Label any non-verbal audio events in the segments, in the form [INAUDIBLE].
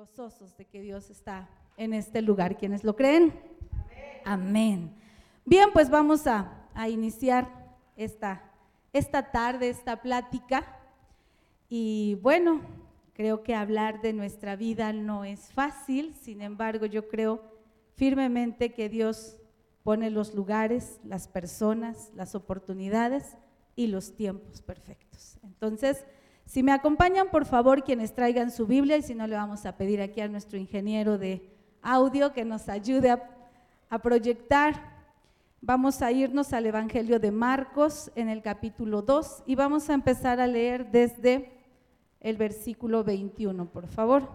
gozosos de que Dios está en este lugar. ¿Quiénes lo creen? Amén. Bien, pues vamos a, a iniciar esta, esta tarde, esta plática. Y bueno, creo que hablar de nuestra vida no es fácil, sin embargo yo creo firmemente que Dios pone los lugares, las personas, las oportunidades y los tiempos perfectos. Entonces, si me acompañan, por favor, quienes traigan su Biblia, y si no, le vamos a pedir aquí a nuestro ingeniero de audio que nos ayude a, proyectar. Vamos a irnos al Evangelio de Marcos en el capítulo 2 y vamos a empezar a leer desde el versículo 21, por favor.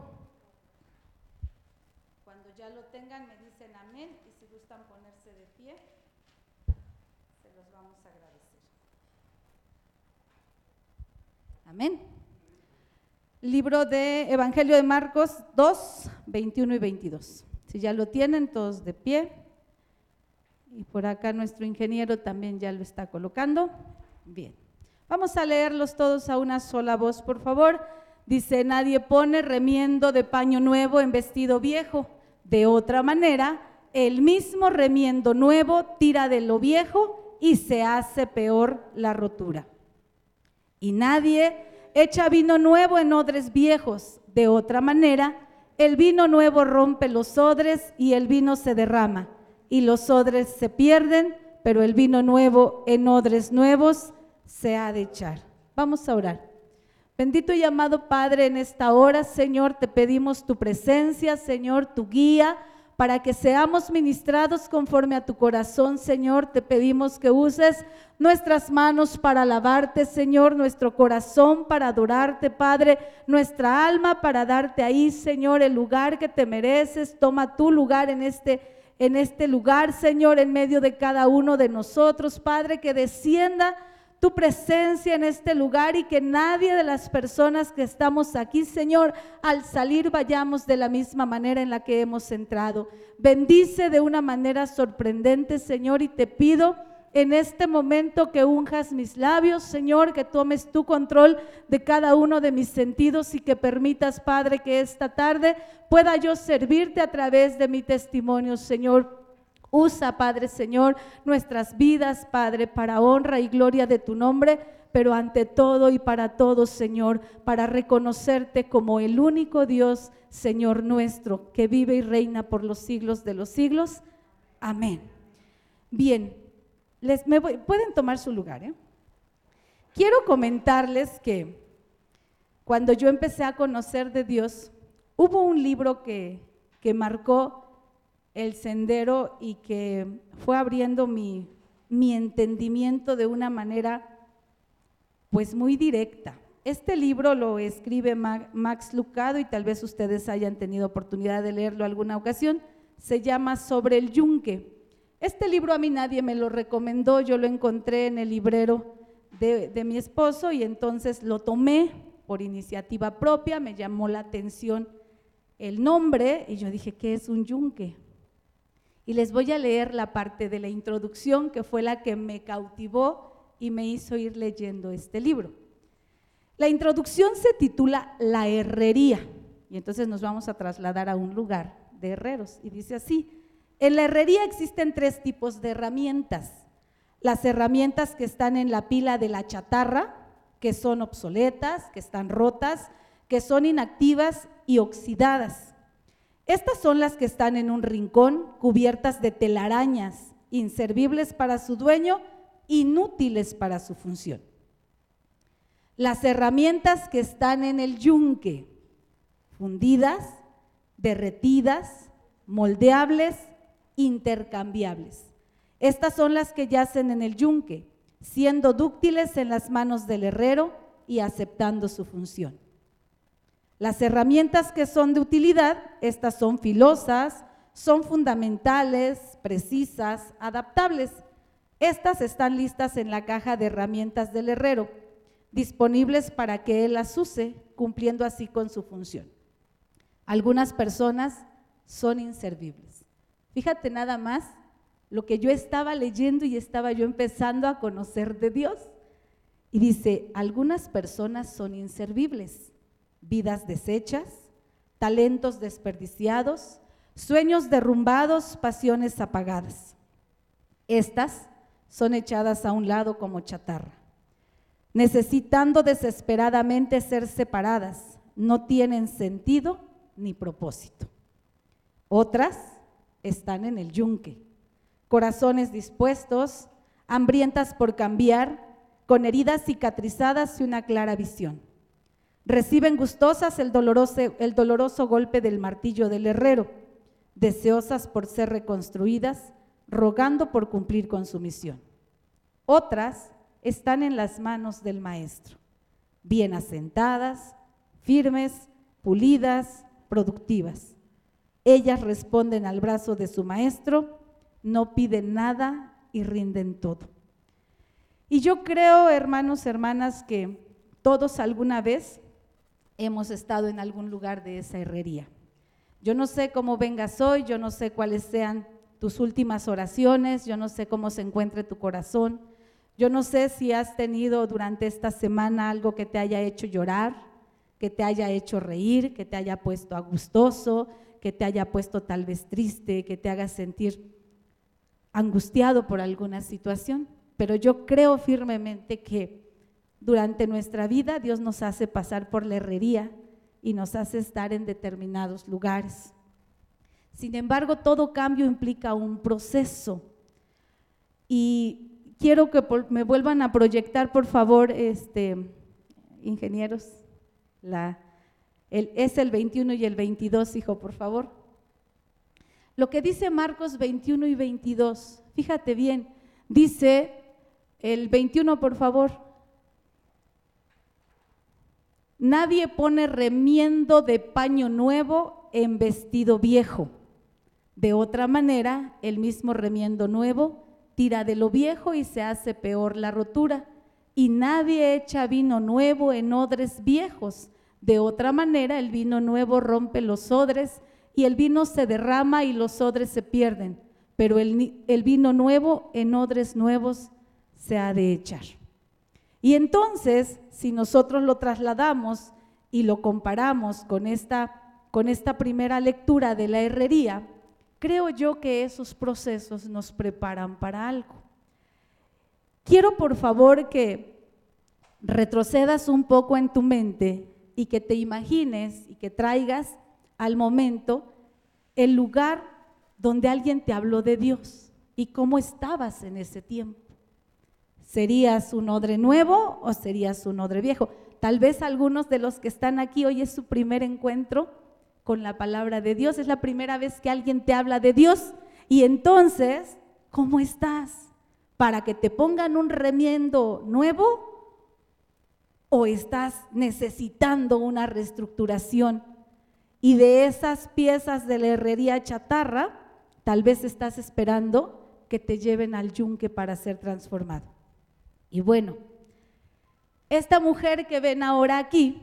Cuando ya lo tengan, me dicen amén y si gustan ponerse de pie, se los vamos a agradecer. Amén. Libro de Evangelio de Marcos 2, 21 y 22. Si ya lo tienen, todos de pie. Y por acá nuestro ingeniero también ya lo está colocando. Bien. Vamos a leerlos todos a una sola voz, por favor. Dice, nadie pone remiendo de paño nuevo en vestido viejo. De otra manera, el mismo remiendo nuevo tira de lo viejo y se hace peor la rotura. Y nadie echa vino nuevo en odres viejos. De otra manera, el vino nuevo rompe los odres y el vino se derrama, y los odres se pierden, pero el vino nuevo en odres nuevos se ha de echar. Vamos a orar. Bendito y amado Padre, en esta hora, Señor, te pedimos tu presencia, Señor, tu guía para que seamos ministrados conforme a tu corazón, Señor. Te pedimos que uses nuestras manos para alabarte, Señor, nuestro corazón para adorarte, Padre, nuestra alma para darte ahí, Señor, el lugar que te mereces. Toma tu lugar en este en este lugar, Señor, en medio de cada uno de nosotros, Padre, que descienda tu presencia en este lugar y que nadie de las personas que estamos aquí, Señor, al salir vayamos de la misma manera en la que hemos entrado. Bendice de una manera sorprendente, Señor, y te pido en este momento que unjas mis labios, Señor, que tomes tu control de cada uno de mis sentidos y que permitas, Padre, que esta tarde pueda yo servirte a través de mi testimonio, Señor Usa, Padre Señor, nuestras vidas, Padre, para honra y gloria de tu nombre, pero ante todo y para todos, Señor, para reconocerte como el único Dios, Señor nuestro, que vive y reina por los siglos de los siglos. Amén. Bien, les, me pueden tomar su lugar. ¿eh? Quiero comentarles que cuando yo empecé a conocer de Dios, hubo un libro que, que marcó el sendero y que fue abriendo mi, mi entendimiento de una manera pues muy directa. Este libro lo escribe Max Lucado y tal vez ustedes hayan tenido oportunidad de leerlo alguna ocasión. Se llama Sobre el Yunque. Este libro a mí nadie me lo recomendó, yo lo encontré en el librero de, de mi esposo y entonces lo tomé por iniciativa propia, me llamó la atención el nombre y yo dije, ¿qué es un yunque? Y les voy a leer la parte de la introducción que fue la que me cautivó y me hizo ir leyendo este libro. La introducción se titula La herrería. Y entonces nos vamos a trasladar a un lugar de herreros. Y dice así, en la herrería existen tres tipos de herramientas. Las herramientas que están en la pila de la chatarra, que son obsoletas, que están rotas, que son inactivas y oxidadas. Estas son las que están en un rincón, cubiertas de telarañas, inservibles para su dueño, inútiles para su función. Las herramientas que están en el yunque, fundidas, derretidas, moldeables, intercambiables. Estas son las que yacen en el yunque, siendo dúctiles en las manos del herrero y aceptando su función. Las herramientas que son de utilidad, estas son filosas, son fundamentales, precisas, adaptables. Estas están listas en la caja de herramientas del herrero, disponibles para que él las use, cumpliendo así con su función. Algunas personas son inservibles. Fíjate nada más lo que yo estaba leyendo y estaba yo empezando a conocer de Dios. Y dice, algunas personas son inservibles vidas deshechas, talentos desperdiciados, sueños derrumbados, pasiones apagadas. Estas son echadas a un lado como chatarra, necesitando desesperadamente ser separadas, no tienen sentido ni propósito. Otras están en el yunque, corazones dispuestos, hambrientas por cambiar, con heridas cicatrizadas y una clara visión. Reciben gustosas el doloroso, el doloroso golpe del martillo del herrero, deseosas por ser reconstruidas, rogando por cumplir con su misión. Otras están en las manos del Maestro, bien asentadas, firmes, pulidas, productivas. Ellas responden al brazo de su Maestro, no piden nada y rinden todo. Y yo creo, hermanos, hermanas, que todos alguna vez hemos estado en algún lugar de esa herrería. Yo no sé cómo vengas hoy, yo no sé cuáles sean tus últimas oraciones, yo no sé cómo se encuentre tu corazón, yo no sé si has tenido durante esta semana algo que te haya hecho llorar, que te haya hecho reír, que te haya puesto agustoso, que te haya puesto tal vez triste, que te haga sentir angustiado por alguna situación. Pero yo creo firmemente que durante nuestra vida Dios nos hace pasar por la herrería y nos hace estar en determinados lugares. Sin embargo, todo cambio implica un proceso. Y quiero que me vuelvan a proyectar, por favor, este, ingenieros, es el 21 y el 22, hijo, por favor. Lo que dice Marcos 21 y 22, fíjate bien, dice el 21, por favor. Nadie pone remiendo de paño nuevo en vestido viejo. De otra manera, el mismo remiendo nuevo tira de lo viejo y se hace peor la rotura. Y nadie echa vino nuevo en odres viejos. De otra manera, el vino nuevo rompe los odres y el vino se derrama y los odres se pierden. Pero el, el vino nuevo en odres nuevos se ha de echar. Y entonces, si nosotros lo trasladamos y lo comparamos con esta, con esta primera lectura de la herrería, creo yo que esos procesos nos preparan para algo. Quiero por favor que retrocedas un poco en tu mente y que te imagines y que traigas al momento el lugar donde alguien te habló de Dios y cómo estabas en ese tiempo. ¿Serías un odre nuevo o serías un odre viejo? Tal vez algunos de los que están aquí hoy es su primer encuentro con la palabra de Dios, es la primera vez que alguien te habla de Dios. Y entonces, ¿cómo estás? ¿Para que te pongan un remiendo nuevo o estás necesitando una reestructuración? Y de esas piezas de la herrería chatarra, tal vez estás esperando que te lleven al yunque para ser transformado. Y bueno, esta mujer que ven ahora aquí,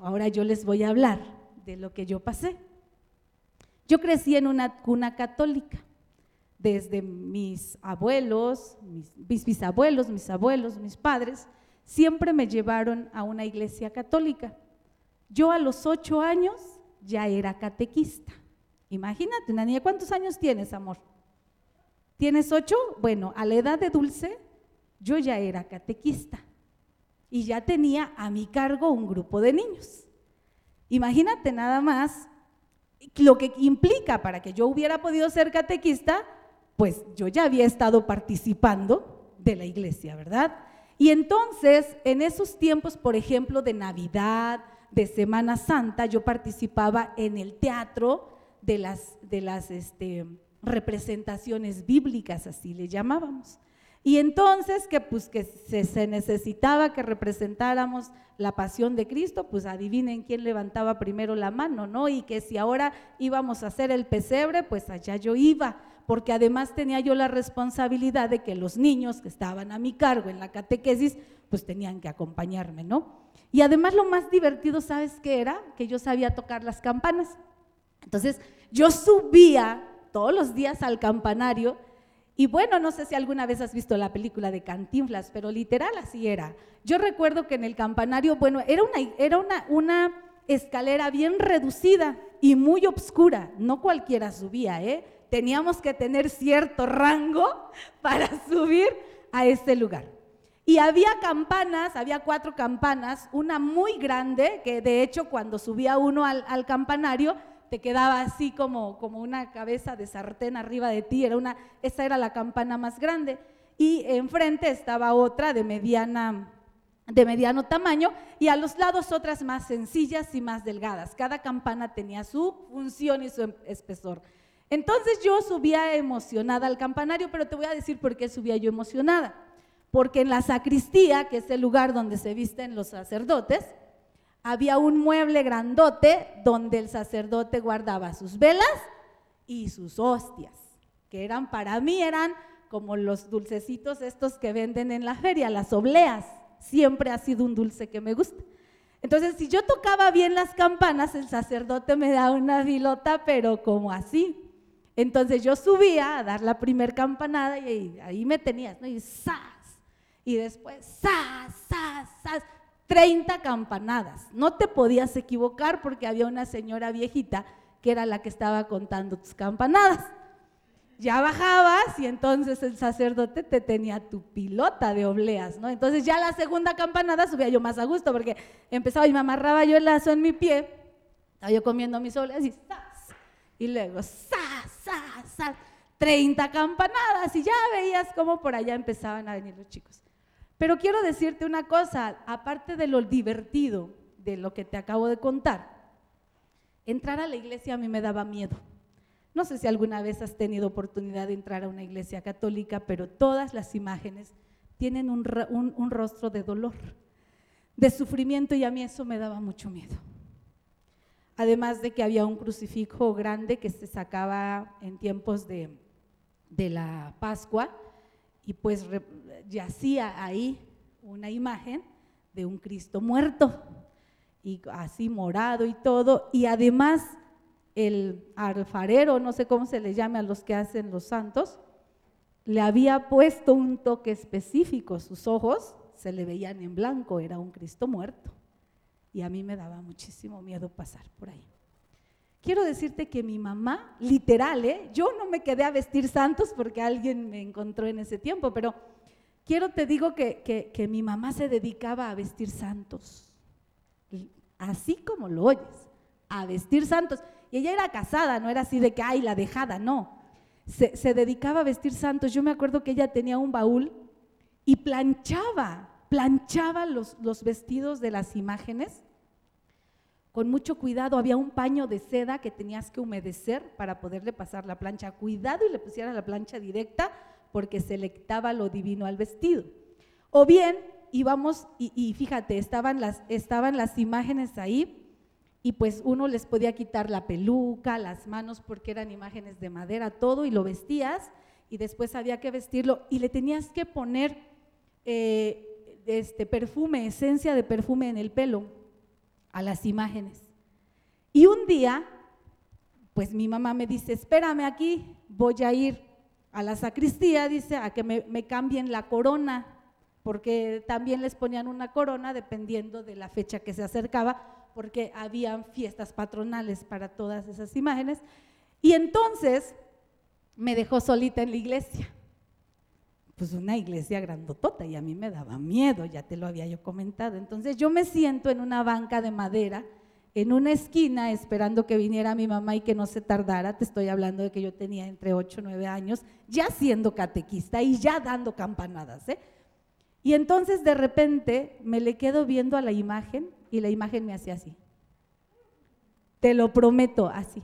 ahora yo les voy a hablar de lo que yo pasé. Yo crecí en una cuna católica. Desde mis abuelos, mis, bisabuelos, mis abuelos, mis padres, siempre me llevaron a una iglesia católica. Yo a los ocho años ya era catequista. Imagínate, una niña, ¿cuántos años tienes, amor? ¿Tienes ocho? Bueno, a la edad de dulce yo ya era catequista y ya tenía a mi cargo un grupo de niños. Imagínate nada más lo que implica para que yo hubiera podido ser catequista, pues yo ya había estado participando de la iglesia, ¿verdad? Y entonces, en esos tiempos, por ejemplo, de Navidad, de Semana Santa, yo participaba en el teatro de las, de las este, representaciones bíblicas, así le llamábamos. Y entonces que pues que se, necesitaba que representáramos la pasión de Cristo, pues adivinen quién levantaba primero la mano, ¿no? Y que si ahora íbamos a hacer el pesebre, pues allá yo iba, porque además tenía yo la responsabilidad de que los niños que estaban a mi cargo en la catequesis, pues tenían que acompañarme, ¿no? Y además lo más divertido, ¿sabes qué era? Que yo sabía tocar las campanas. Entonces yo subía todos los días al campanario y bueno, no sé si alguna vez has visto la película de Cantinflas, pero literal así era. Yo recuerdo que en el campanario, bueno, era una, era una, una escalera bien reducida y muy oscura. No cualquiera subía, ¿eh? Teníamos que tener cierto rango [LAUGHS] para subir a este lugar. Y había campanas, había cuatro campanas, una muy grande, que de hecho cuando subía uno al, campanario, te quedaba así como, como una cabeza de sartén arriba de ti, era una, esa era la campana más grande. Y enfrente estaba otra de mediana, de mediano tamaño y a los lados otras más sencillas y más delgadas. Cada campana tenía su función y su espesor. Entonces yo subía emocionada al campanario, pero te voy a decir por qué subía yo emocionada. Porque en la sacristía, que es el lugar donde se visten los sacerdotes, había un mueble grandote donde el sacerdote guardaba sus velas y sus hostias, que eran para mí, eran como los dulcecitos estos que venden en la feria, las obleas siempre ha sido un dulce que me gusta. Entonces, si yo tocaba bien las campanas, el sacerdote me daba una vilota, pero como así. Entonces yo subía a dar la primer campanada y ahí, me tenías, ¿no? Y ¡zas! Y después ¡zas, zas, zas! 30 campanadas. No te podías equivocar porque había una señora viejita que era la que estaba contando tus campanadas ya bajabas y entonces el sacerdote te tenía tu pilota de obleas, ¿no? Entonces ya la segunda campanada subía yo más a gusto porque empezaba y me amarraba yo el lazo en mi pie, estaba yo comiendo mis obleas y. Y luego ¡zas, zas, zas! 30 campanadas y ya veías cómo por allá empezaban a venir los chicos. Pero quiero decirte una cosa, aparte de lo divertido de lo que te acabo de contar, entrar a la iglesia a mí me daba miedo. No sé si alguna vez has tenido oportunidad de entrar a una iglesia católica, pero todas las imágenes tienen un, rostro de dolor, de sufrimiento y a mí eso me daba mucho miedo. Además de que había un crucifijo grande que se sacaba en tiempos de, la Pascua y pues yacía ahí una imagen de un Cristo muerto y así morado y todo y además el alfarero, no sé cómo se le llame a los que hacen los santos, le había puesto un toque específico. Sus ojos se le veían en blanco, era un Cristo muerto. Y a mí me daba muchísimo miedo pasar por ahí. Quiero decirte que mi mamá, literal, ¿eh? yo no me quedé a vestir santos porque alguien me encontró en ese tiempo, pero quiero te digo que, que mi mamá se dedicaba a vestir santos, así como lo oyes, a vestir santos. Y ella era casada, no era así de que, ay, la dejada, no. Se, dedicaba a vestir santos. Yo me acuerdo que ella tenía un baúl y planchaba, planchaba los, los vestidos de las imágenes con mucho cuidado. Había un paño de seda que tenías que humedecer para poderle pasar la plancha. Cuidado y le pusiera la plancha directa porque se le quitaba lo divino al vestido. O bien íbamos, y, y fíjate, estaban las, estaban las imágenes ahí y pues uno les podía quitar la peluca, las manos, porque eran imágenes de madera, todo, y lo vestías, y después había que vestirlo, y le tenías que poner eh, este perfume, esencia de perfume en el pelo a las imágenes. Y un día, pues mi mamá me dice, espérame aquí, voy a ir a la sacristía, dice, a que me, cambien la corona, porque también les ponían una corona dependiendo de la fecha que se acercaba porque habían fiestas patronales para todas esas imágenes. Y entonces me dejó solita en la iglesia. Pues una iglesia grandotota y a mí me daba miedo, ya te lo había yo comentado. Entonces yo me siento en una banca de madera, en una esquina, esperando que viniera mi mamá y que no se tardara. Te estoy hablando de que yo tenía entre 8 y 9 años, ya siendo catequista y ya dando campanadas. ¿eh? Y entonces de repente me le quedo viendo a la imagen y la imagen me hacía así. Te lo prometo, así.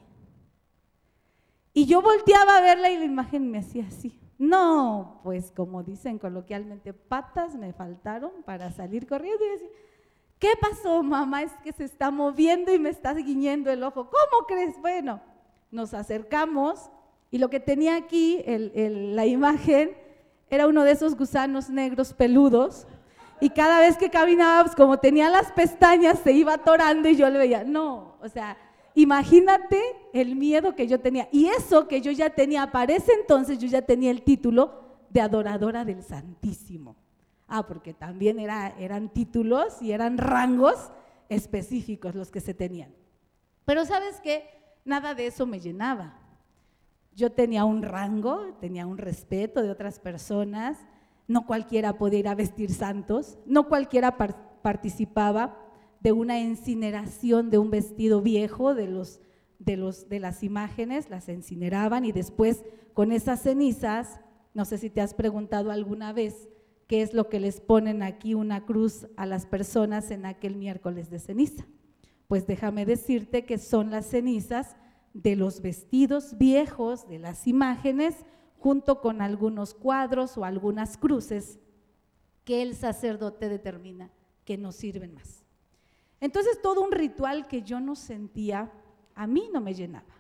Y yo volteaba a verla y la imagen me hacía así. No, pues como dicen coloquialmente, patas me faltaron para salir corriendo y decir, ¿qué pasó, mamá? Es que se está moviendo y me está guiñendo el ojo. ¿Cómo crees? Bueno, nos acercamos y lo que tenía aquí, la imagen, era uno de esos gusanos negros peludos y cada vez que caminaba, pues como tenía las pestañas, se iba atorando y yo le veía, no, o sea, imagínate el miedo que yo tenía. Y eso que yo ya tenía, para ese entonces yo ya tenía el título de adoradora del Santísimo. Ah, porque también era, eran títulos y eran rangos específicos los que se tenían. Pero sabes qué, nada de eso me llenaba. Yo tenía un rango, tenía un respeto de otras personas, no cualquiera podía ir a vestir santos, no cualquiera participaba de una incineración de un vestido viejo de, los, de, los, de las imágenes, las incineraban y después con esas cenizas, no sé si te has preguntado alguna vez, qué es lo que les ponen aquí una cruz a las personas en aquel miércoles de ceniza. Pues déjame decirte que son las cenizas de los vestidos viejos, de las imágenes, junto con algunos cuadros o algunas cruces que el sacerdote determina que no sirven más. Entonces todo un ritual que yo no sentía, a mí no me llenaba.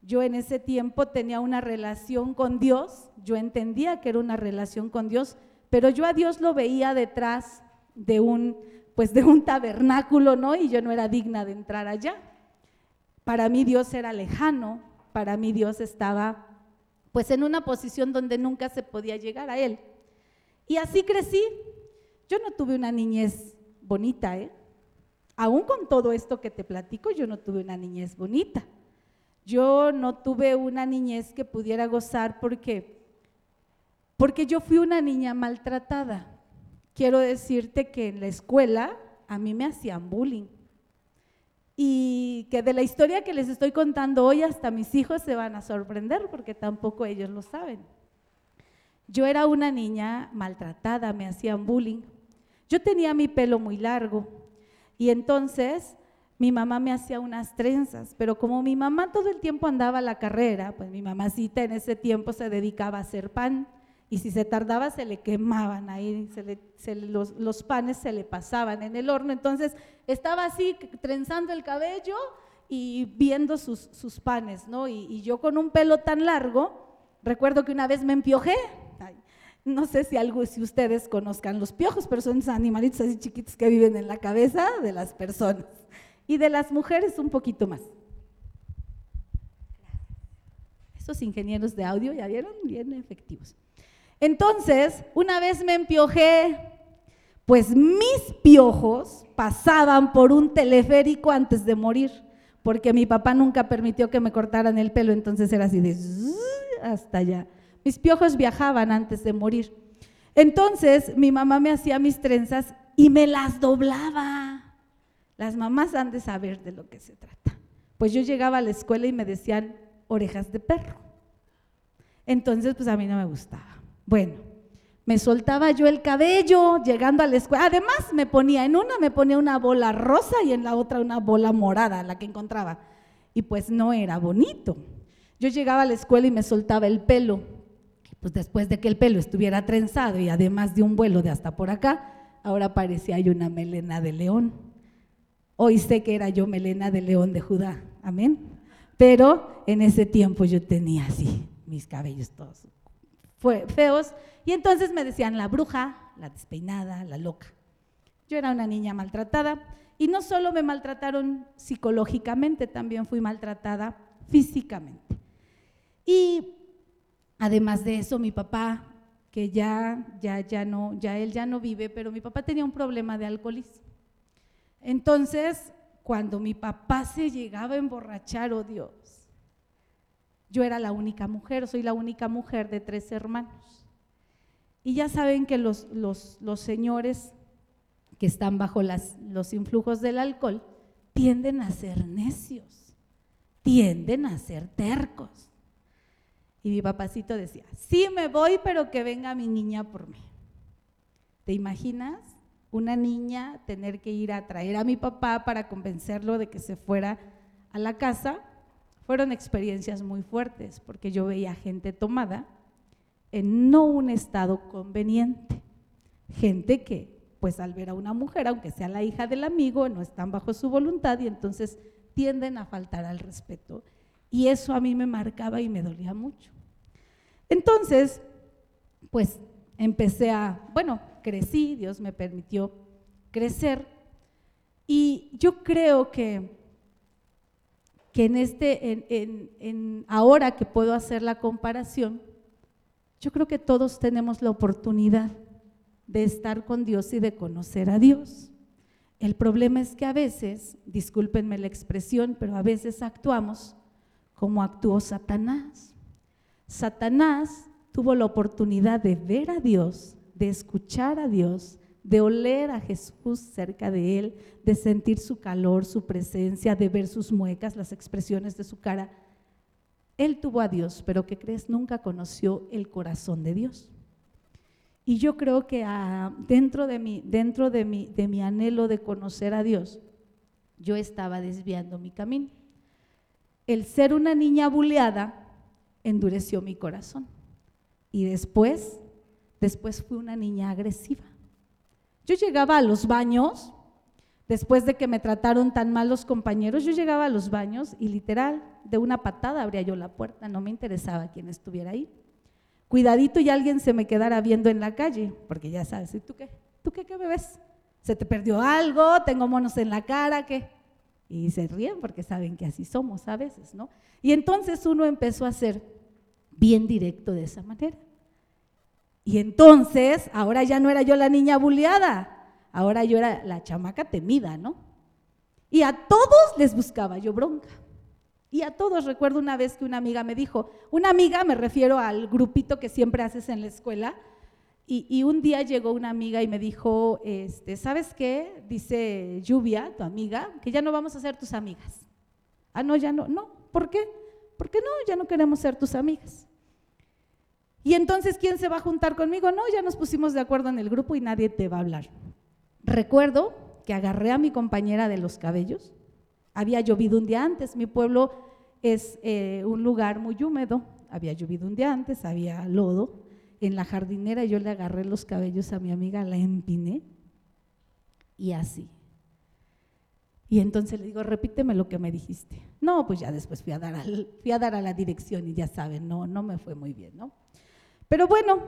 Yo en ese tiempo tenía una relación con Dios, yo entendía que era una relación con Dios, pero yo a Dios lo veía detrás de un, pues de un tabernáculo, ¿no? Y yo no era digna de entrar allá. Para mí Dios era lejano, para mí Dios estaba pues en una posición donde nunca se podía llegar a Él. Y así crecí. Yo no tuve una niñez bonita, ¿eh? Aún con todo esto que te platico, yo no tuve una niñez bonita. Yo no tuve una niñez que pudiera gozar porque porque yo fui una niña maltratada. Quiero decirte que en la escuela a mí me hacían bullying. Y que de la historia que les estoy contando hoy hasta mis hijos se van a sorprender porque tampoco ellos lo saben. Yo era una niña maltratada, me hacían bullying. Yo tenía mi pelo muy largo y entonces mi mamá me hacía unas trenzas, pero como mi mamá todo el tiempo andaba a la carrera, pues mi mamacita en ese tiempo se dedicaba a hacer pan y si se tardaba se le quemaban ahí, los, panes se le pasaban en el horno. Entonces estaba así trenzando el cabello y viendo sus, panes, ¿no? Y, yo con un pelo tan largo, recuerdo que una vez me empiojé. No sé si algo, si ustedes conozcan los piojos, pero son animalitos así chiquitos que viven en la cabeza de las personas. Y de las mujeres un poquito más. Esos ingenieros de audio ya vieron bien efectivos. Entonces, una vez me empiojé, pues mis piojos pasaban por un teleférico antes de morir, porque mi papá nunca permitió que me cortaran el pelo, entonces era así de hasta allá. Mis piojos viajaban antes de morir. Entonces mi mamá me hacía mis trenzas y me las doblaba. Las mamás han de saber de lo que se trata. Pues yo llegaba a la escuela y me decían orejas de perro. Entonces, pues a mí no me gustaba. Bueno, me soltaba yo el cabello llegando a la escuela. Además, me ponía en una, me ponía una bola rosa y en la otra una bola morada, la que encontraba. Y pues no era bonito. Yo llegaba a la escuela y me soltaba el pelo. Pues después de que el pelo estuviera trenzado y además de un vuelo de hasta por acá, ahora parecía yo una melena de león. Hoy sé que era yo melena de león de Judá. Amén. Pero en ese tiempo yo tenía así mis cabellos todos feos, y entonces me decían la bruja, la despeinada, la loca. Yo era una niña maltratada y no solo me maltrataron psicológicamente, también fui maltratada físicamente. Y además de eso, mi papá, que ya, ya, ya no, ya él ya no vive, pero mi papá tenía un problema de alcoholismo. Entonces, cuando mi papá se llegaba a emborrachar, oh Dios, yo era la única mujer, soy la única mujer de tres hermanos. Y ya saben que los, los, señores que están bajo los influjos del alcohol tienden a ser necios, tienden a ser tercos. Y mi papacito decía, sí me voy, pero que venga mi niña por mí. ¿Te imaginas? Una niña tener que ir a traer a mi papá para convencerlo de que se fuera a la casa fueron experiencias muy fuertes porque yo veía gente tomada en no un estado conveniente. Gente que, pues al ver a una mujer, aunque sea la hija del amigo, no están bajo su voluntad y entonces tienden a faltar al respeto. Y eso a mí me marcaba y me dolía mucho. Entonces, pues empecé a, bueno, crecí, Dios me permitió crecer. Y yo creo que que en este, en, en, ahora que puedo hacer la comparación, yo creo que todos tenemos la oportunidad de estar con Dios y de conocer a Dios. El problema es que a veces, discúlpenme la expresión, pero a veces actuamos como actuó Satanás. Satanás tuvo la oportunidad de ver a Dios, de escuchar a Dios, de oler a Jesús cerca de él, de sentir su calor, su presencia, de ver sus muecas, las expresiones de su cara. Él tuvo a Dios, pero ¿qué crees? Nunca conoció el corazón de Dios. Y yo creo que ah, dentro, de mi, dentro de, mi, de mi anhelo de conocer a Dios, yo estaba desviando mi camino. El ser una niña buleada endureció mi corazón. Y después, después fui una niña agresiva. Yo llegaba a los baños, después de que me trataron tan mal los compañeros, yo llegaba a los baños y literal, de una patada abría yo la puerta, no me interesaba quién estuviera ahí. Cuidadito y alguien se me quedara viendo en la calle, porque ya sabes, ¿y tú qué? ¿Tú qué, qué bebes? ¿Se te perdió algo? ¿Tengo monos en la cara? ¿Qué? Y se ríen porque saben que así somos a veces, ¿no? Y entonces uno empezó a ser bien directo de esa manera. Y entonces, ahora ya no era yo la niña bulleada, ahora yo era la chamaca temida, ¿no? Y a todos les buscaba yo bronca. Y a todos recuerdo una vez que una amiga me dijo, una amiga, me refiero al grupito que siempre haces en la escuela, y, un día llegó una amiga y me dijo, este, ¿sabes qué? Dice Lluvia, tu amiga, que ya no vamos a ser tus amigas. Ah, no, ya no, no, ¿por qué? Porque no, ya no queremos ser tus amigas. Y entonces, ¿quién se va a juntar conmigo? No, ya nos pusimos de acuerdo en el grupo y nadie te va a hablar. Recuerdo que agarré a mi compañera de los cabellos. Había llovido un día antes. Mi pueblo es eh, un lugar muy húmedo. Había llovido un día antes, había lodo. En la jardinera yo le agarré los cabellos a mi amiga, la empiné y así. Y entonces le digo, repíteme lo que me dijiste. No, pues ya después fui a dar, a la dirección y ya saben, no, no me fue muy bien, ¿no? Pero bueno,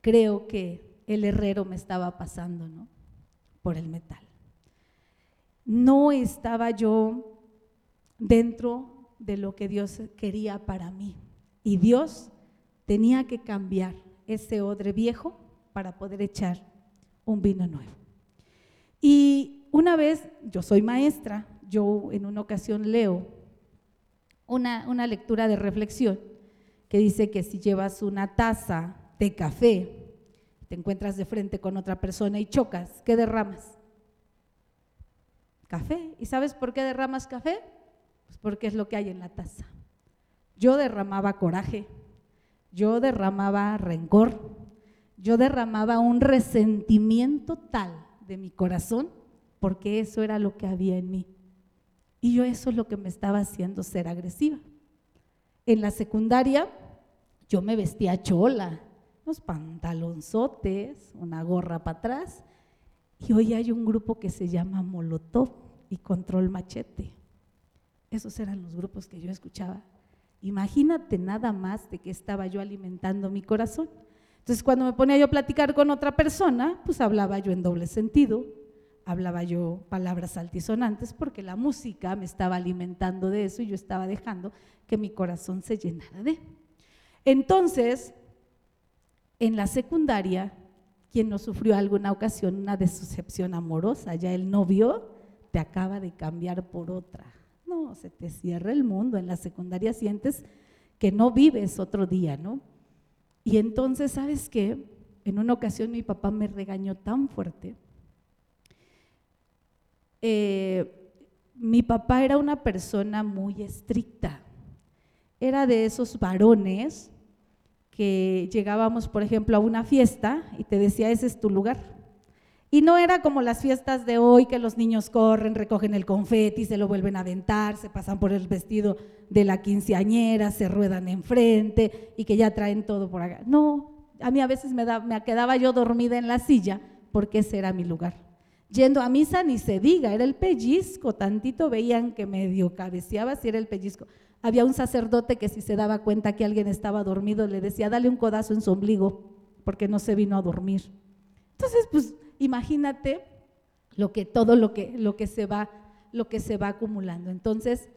creo que el herrero me estaba pasando, ¿no? Por el metal. No estaba yo dentro de lo que Dios quería para mí. Y Dios tenía que cambiar ese odre viejo para poder echar un vino nuevo. Y una vez, yo soy maestra, yo en una ocasión leo una, una lectura de reflexión que dice que si llevas una taza de café, te encuentras de frente con otra persona y chocas, ¿qué derramas? Café. ¿Y sabes por qué derramas café? Pues porque es lo que hay en la taza. Yo derramaba coraje, yo derramaba rencor, yo derramaba un resentimiento tal de mi corazón, porque eso era lo que había en mí. Y yo eso es lo que me estaba haciendo ser agresiva. En la secundaria yo me vestía chola, unos pantalonzotes, una gorra para atrás, y hoy hay un grupo que se llama Molotov y Control Machete. Esos eran los grupos que yo escuchaba. Imagínate nada más de que estaba yo alimentando mi corazón. Entonces cuando me ponía yo a platicar con otra persona, pues hablaba yo en doble sentido, hablaba yo palabras altisonantes porque la música me estaba alimentando de eso y yo estaba dejando que mi corazón se llenara de. Entonces, en la secundaria, quien no sufrió alguna ocasión una decepción amorosa, ya el novio te acaba de cambiar por otra. Se te cierra el mundo. En la secundaria sientes que no vives otro día, ¿no? Y entonces, ¿sabes qué? En una ocasión mi papá me regañó tan fuerte. Eh, mi papá era una persona muy estricta. Era de esos varones que llegábamos, por ejemplo, a una fiesta y te decía, ese es tu lugar. Y no era como las fiestas de hoy que los niños corren, recogen el confeti, se lo vuelven a aventar, se pasan por el vestido de la quinceañera, se ruedan enfrente y que ya traen todo por acá. No, a mí a veces me, me quedaba yo dormida en la silla porque ese era mi lugar. Yendo a misa ni se diga, era el pellizco, tantito veían que medio cabeceaba si era el pellizco. Había un sacerdote que si se daba cuenta que alguien estaba dormido, le decía, dale un codazo en su ombligo, porque no se vino a dormir. Entonces, pues imagínate lo que, todo lo que, lo que, se va, lo que se va acumulando. Entonces,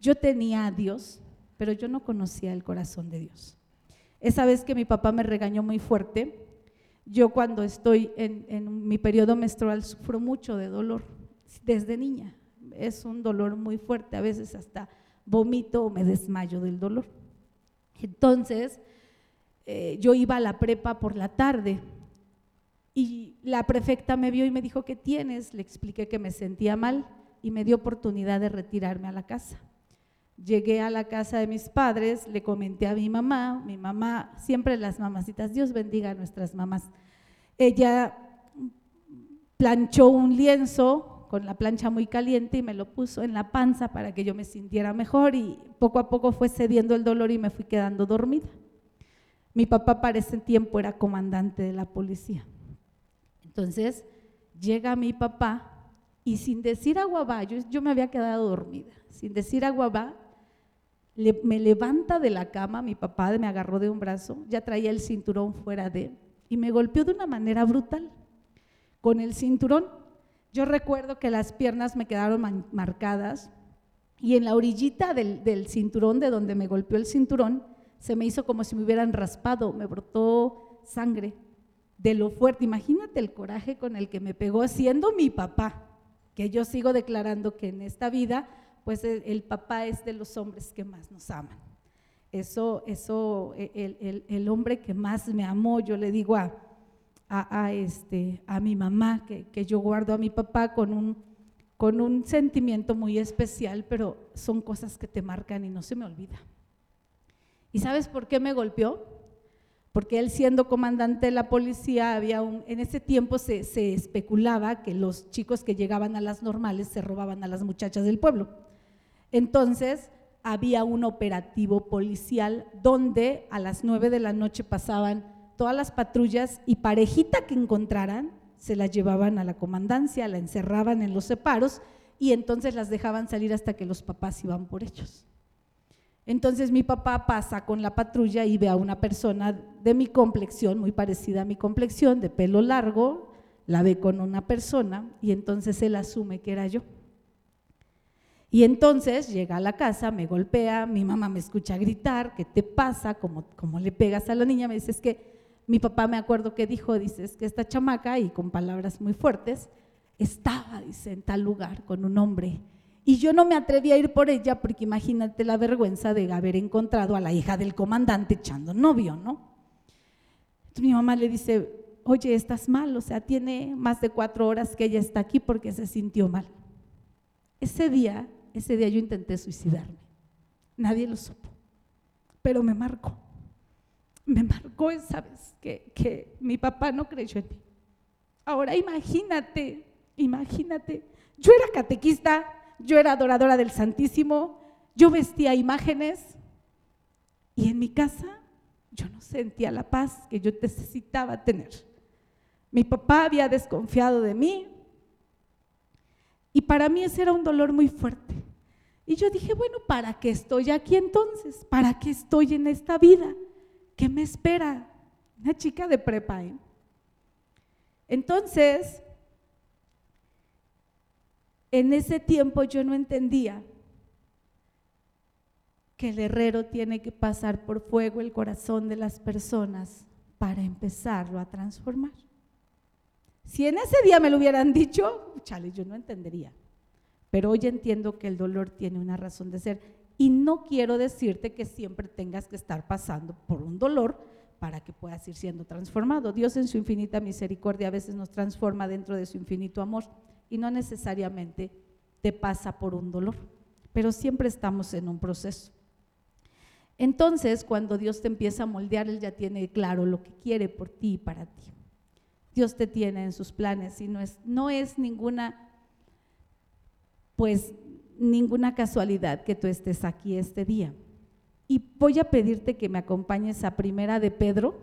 yo tenía a Dios, pero yo no conocía el corazón de Dios. Esa vez que mi papá me regañó muy fuerte, Yo cuando estoy en, mi periodo menstrual sufro mucho de dolor desde niña. Es un dolor muy fuerte, a veces hasta vomito o me desmayo del dolor. Entonces, eh, yo iba a la prepa por la tarde y la prefecta me vio y me dijo, ¿qué tienes? Le expliqué que me sentía mal y me dio oportunidad de retirarme a la casa. Llegué a la casa de mis padres, le comenté a mi mamá, mi mamá, siempre las mamacitas, Dios bendiga a nuestras mamás. Ella planchó un lienzo con la plancha muy caliente y me lo puso en la panza para que yo me sintiera mejor y poco a poco fue cediendo el dolor y me fui quedando dormida. Mi papá para ese tiempo era comandante de la policía. Entonces llega mi papá y sin decir agua yo, yo me había quedado dormida, sin decir agua me levanta de la cama, mi papá me agarró de un brazo, ya traía el cinturón fuera de, y me golpeó de una manera brutal. Con el cinturón, yo recuerdo que las piernas me quedaron marcadas y en la orillita del cinturón, de donde me golpeó el cinturón, se me hizo como si me hubieran raspado, me brotó sangre de lo fuerte. Imagínate el coraje con el que me pegó siendo mi papá, que yo sigo declarando que en esta vida pues el, papá es de los hombres que más nos aman. Eso, eso, e, el, hombre que más me amó, yo le digo a, a, este, a mi mamá, que, que, yo guardo a mi papá con un, con un sentimiento muy especial, pero son cosas que te marcan y no se me olvida. ¿Y sabes por qué me golpeó? Porque él siendo comandante de la policía, había un, en ese tiempo se, especulaba que los chicos que llegaban a las normales se robaban a las muchachas del pueblo. Entonces había un operativo policial donde a las nueve de la noche pasaban todas las patrullas y parejita que encontraran se la llevaban a la comandancia, la encerraban en los separos y entonces las dejaban salir hasta que los papás iban por ellos. Entonces mi papá pasa con la patrulla y ve a una persona de mi complexión, muy parecida a mi complexión, de pelo largo, la ve con una persona y entonces él asume que era yo. Y entonces llega a la casa, me golpea, mi mamá me escucha gritar, ¿qué te pasa? ¿Cómo, le pegas a la niña? Me dice, es que mi papá me acuerdo que dijo, dice, que esta chamaca, y con palabras muy fuertes, estaba, dice, en tal lugar con un hombre. Y yo no me atreví a ir por ella porque imagínate la vergüenza de haber encontrado a la hija del comandante echando novio, ¿no? Entonces mi mamá le dice, oye, estás mal, o sea, tiene más de cuatro horas que ella está aquí porque se sintió mal. Ese día ese día yo intenté suicidarme. Nadie lo supo, pero me marcó. Me marcó esa vez que, que mi papá no creyó en mí. Ahora imagínate, imagínate, yo era catequista, yo era adoradora del Santísimo, yo vestía imágenes y en mi casa yo no sentía la paz que yo necesitaba tener. Mi papá había desconfiado de mí y para mí ese era un dolor muy fuerte. Y yo dije, bueno, ¿para qué estoy aquí entonces? ¿Para qué estoy en esta vida? ¿Qué me espera? Una chica de prepa. ¿eh? Entonces, en ese tiempo yo no entendía que el herrero tiene que pasar por fuego el corazón de las personas para empezarlo a transformar. Si en ese día me lo hubieran dicho, chale, yo no entendería. Pero hoy entiendo que el dolor tiene una razón de ser y no quiero decirte que siempre tengas que estar pasando por un dolor para que puedas ir siendo transformado. Dios en su infinita misericordia a veces nos transforma dentro de su infinito amor y no necesariamente te pasa por un dolor, pero siempre estamos en un proceso. Entonces, cuando Dios te empieza a moldear, Él ya tiene claro lo que quiere por ti y para ti. Dios te tiene en sus planes y no es, no es ninguna pues ninguna casualidad que tú estés aquí este día. Y voy a pedirte que me acompañes a Primera de Pedro,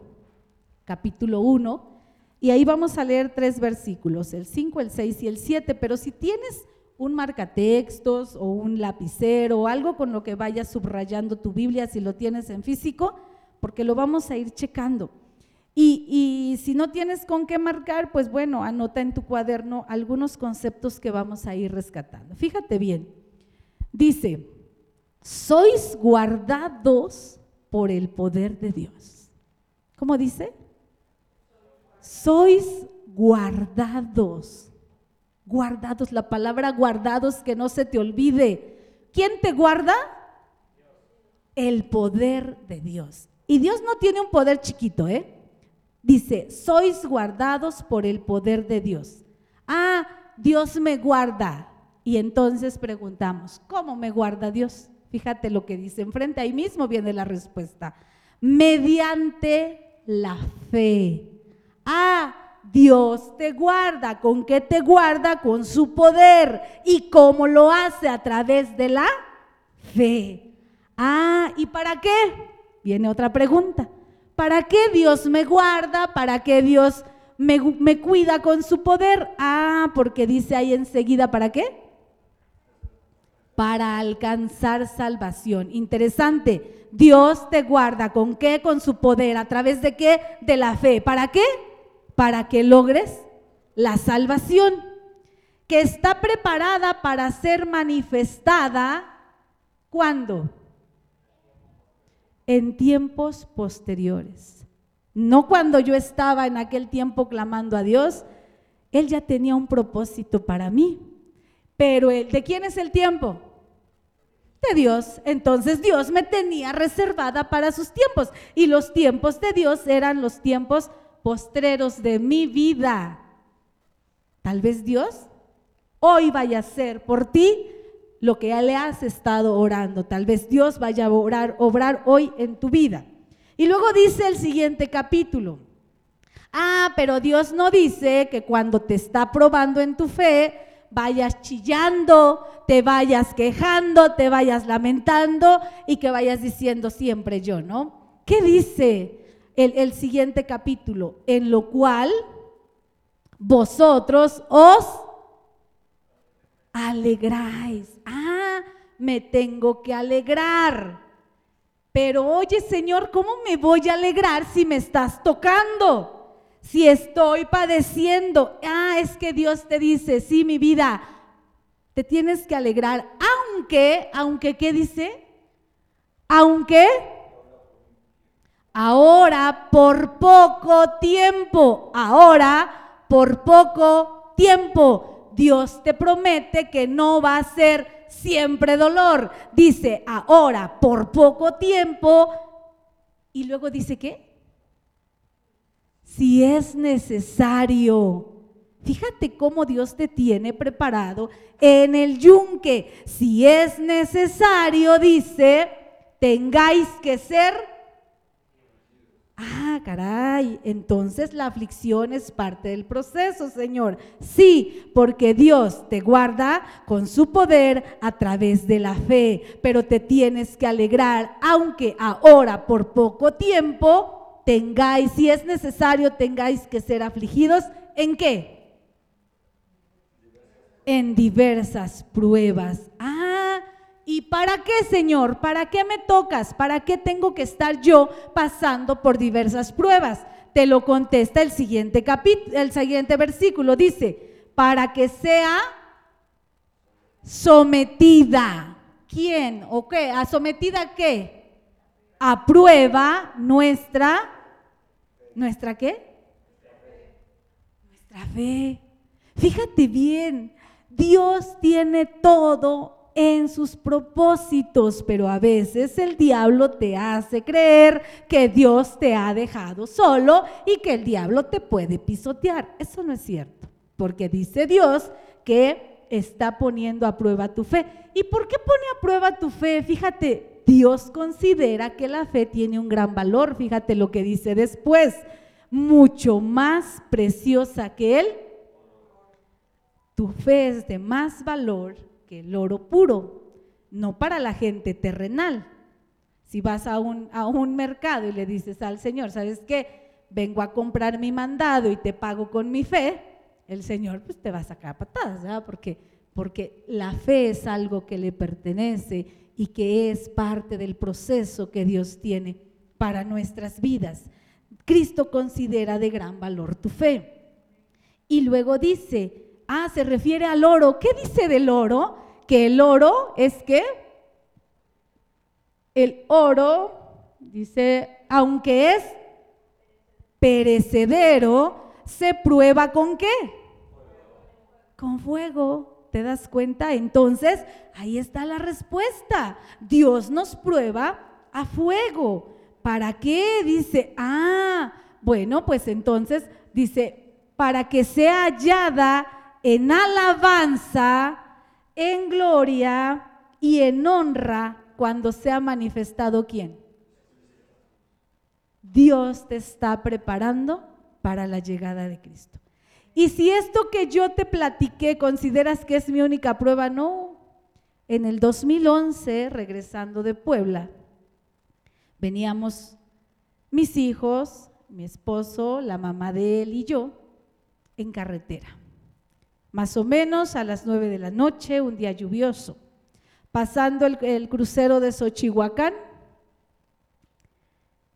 capítulo 1, y ahí vamos a leer tres versículos, el 5, el 6 y el 7, pero si tienes un marcatextos o un lapicero o algo con lo que vayas subrayando tu Biblia, si lo tienes en físico, porque lo vamos a ir checando. Y, si no tienes con qué marcar, pues bueno, anota en tu cuaderno algunos conceptos que vamos a ir rescatando. Fíjate bien, dice, sois guardados por el poder de Dios. ¿Cómo dice? Sois guardados. Guardados, la palabra guardados que no se te olvide. ¿Quién te guarda? El poder de Dios. Y Dios no tiene un poder chiquito, ¿eh? Dice, sois guardados por el poder de Dios. Ah, Dios me guarda. Y entonces preguntamos, ¿cómo me guarda Dios? Fíjate lo que dice enfrente, ahí mismo viene la respuesta. Mediante la fe. Ah, Dios te guarda. ¿Con qué te guarda? Con su poder. ¿Y cómo lo hace? A través de la fe. Ah, ¿y para qué? Viene otra pregunta. ¿Para qué Dios me guarda? ¿Para qué Dios me, me cuida con su poder? Ah, porque dice ahí enseguida, ¿para qué? para alcanzar salvación. Interesante, Dios te guarda con qué? Con su poder, a través de qué? De la fe. ¿Para qué? Para que logres la salvación, que está preparada para ser manifestada ¿cuándo? En tiempos posteriores. No cuando yo estaba en aquel tiempo clamando a Dios, Él ya tenía un propósito para mí. Pero ¿de quién es el tiempo? De Dios. Entonces Dios me tenía reservada para sus tiempos. Y los tiempos de Dios eran los tiempos postreros de mi vida. Tal vez Dios hoy vaya a hacer por ti lo que ya le has estado orando. Tal vez Dios vaya a orar, obrar hoy en tu vida. Y luego dice el siguiente capítulo. Ah, pero Dios no dice que cuando te está probando en tu fe, vayas chillando, te vayas quejando, te vayas lamentando y que vayas diciendo siempre yo, ¿no? ¿Qué dice el, el siguiente capítulo? En lo cual vosotros os alegráis. Ah, me tengo que alegrar. Pero oye Señor, ¿cómo me voy a alegrar si me estás tocando? Si estoy padeciendo, ah, es que Dios te dice, sí, mi vida, te tienes que alegrar, aunque, aunque, ¿qué dice? Aunque ahora por poco tiempo, ahora por poco tiempo, Dios te promete que no va a ser siempre dolor. Dice, ahora por poco tiempo, y luego dice, ¿qué? si es necesario. Fíjate cómo Dios te tiene preparado en el yunque. Si es necesario, dice, tengáis que ser... Ah, caray, entonces la aflicción es parte del proceso, Señor. Sí, porque Dios te guarda con su poder a través de la fe, pero te tienes que alegrar, aunque ahora por poco tiempo tengáis, si es necesario, tengáis que ser afligidos. ¿En qué? En diversas pruebas. Ah, ¿y para qué, Señor? ¿Para qué me tocas? ¿Para qué tengo que estar yo pasando por diversas pruebas? Te lo contesta el siguiente capítulo, el siguiente versículo. Dice, para que sea sometida. ¿Quién o qué? ¿A sometida qué? A prueba nuestra ¿Nuestra qué? Nuestra fe. Fíjate bien, Dios tiene todo en sus propósitos, pero a veces el diablo te hace creer que Dios te ha dejado solo y que el diablo te puede pisotear. Eso no es cierto, porque dice Dios que está poniendo a prueba tu fe. ¿Y por qué pone a prueba tu fe? Fíjate, Dios considera que la fe tiene un gran valor. Fíjate lo que dice después, mucho más preciosa que él. Tu fe es de más valor que el oro puro, no para la gente terrenal. Si vas a un, a un mercado y le dices al Señor, ¿sabes qué? Vengo a comprar mi mandado y te pago con mi fe, el Señor pues te va a sacar patadas, ¿verdad? Porque, porque la fe es algo que le pertenece y que es parte del proceso que Dios tiene para nuestras vidas. Cristo considera de gran valor tu fe. Y luego dice, ah, se refiere al oro. ¿Qué dice del oro? Que el oro es que el oro, dice, aunque es perecedero, se prueba con qué? Con fuego. ¿Te das cuenta? Entonces, ahí está la respuesta. Dios nos prueba a fuego. ¿Para qué? Dice, ah, bueno, pues entonces dice, para que sea hallada en alabanza, en gloria y en honra cuando sea manifestado quién. Dios te está preparando para la llegada de Cristo. Y si esto que yo te platiqué consideras que es mi única prueba, no. En el 2011, regresando de Puebla, veníamos mis hijos, mi esposo, la mamá de él y yo en carretera. Más o menos a las nueve de la noche, un día lluvioso. Pasando el, crucero de Xochihuacán,